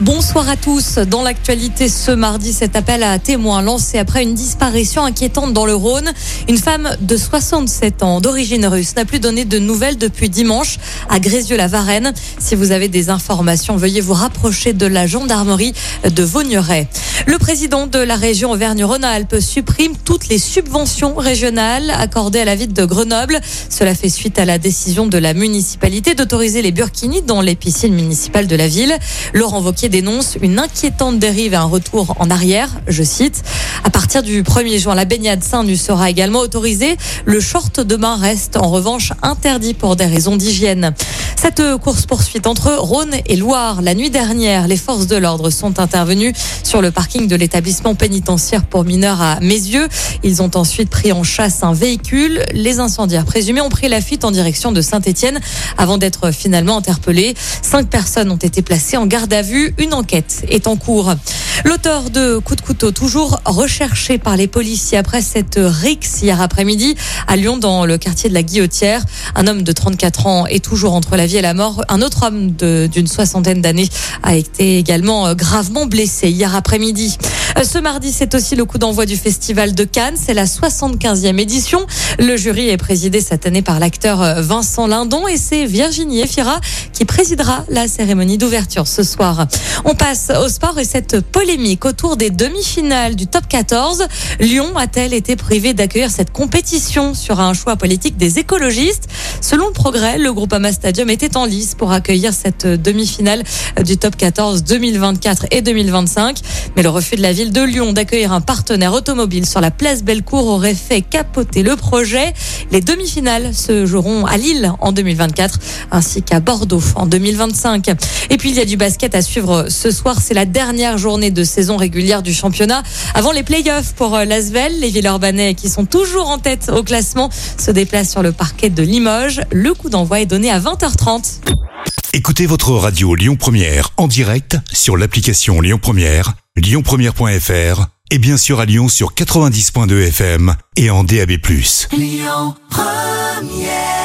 Bonsoir à tous. Dans l'actualité ce mardi, cet appel à témoins lancé après une disparition inquiétante dans le Rhône. Une femme de 67 ans d'origine russe n'a plus donné de nouvelles depuis dimanche à Grézieux-la-Varenne. Si vous avez des informations, veuillez vous rapprocher de la gendarmerie de Vaugneray. Le président de la région Auvergne-Rhône-Alpes supprime toutes les subventions régionales accordées à la ville de Grenoble. Cela fait suite à la décision de la municipalité d'autoriser les burkinis dans les piscines municipales de la ville. Laurent dénonce une inquiétante dérive et un retour en arrière. Je cite, à partir du 1er juin, la baignade Saint-Nu sera également autorisée. Le short de bain reste en revanche interdit pour des raisons d'hygiène. Cette course-poursuite entre Rhône et Loire, la nuit dernière, les forces de l'ordre sont intervenues sur le parking de l'établissement pénitentiaire pour mineurs à Mézieux. Ils ont ensuite pris en chasse un véhicule. Les incendiaires présumés ont pris la fuite en direction de Saint-Étienne avant d'être finalement interpellés. Cinq personnes ont été placées en garde à vue. Une enquête est en cours. L'auteur de coups de couteau, toujours recherché par les policiers après cette rixe hier après-midi à Lyon dans le quartier de la Guillotière. Un homme de 34 ans est toujours entre la vie la mort. Un autre homme d'une soixantaine d'années a été également gravement blessé hier après-midi. Ce mardi, c'est aussi le coup d'envoi du Festival de Cannes. C'est la 75e édition. Le jury est présidé cette année par l'acteur Vincent Lindon et c'est Virginie Efira qui présidera la cérémonie d'ouverture ce soir. On passe au sport et cette polémique autour des demi-finales du top 14. Lyon a-t-elle été privée d'accueillir cette compétition sur un choix politique des écologistes? Selon le progrès, le groupe Ama Stadium était en lice pour accueillir cette demi-finale du top 14 2024 et 2025. Mais le refus de la ville de Lyon d'accueillir un partenaire automobile sur la place Bellecour aurait fait capoter le projet. Les demi-finales se joueront à Lille en 2024 ainsi qu'à Bordeaux en 2025. Et puis il y a du basket à suivre ce soir. C'est la dernière journée de saison régulière du championnat avant les playoffs pour l'Asvel. Les Villeurbanais qui sont toujours en tête au classement se déplacent sur le parquet de Limoges. Le coup d'envoi est donné à 20h30. Écoutez votre radio Lyon Première en direct sur l'application Lyon Première, lyonpremière.fr et bien sûr à Lyon sur 90.2 FM et en DAB+. Lyon Première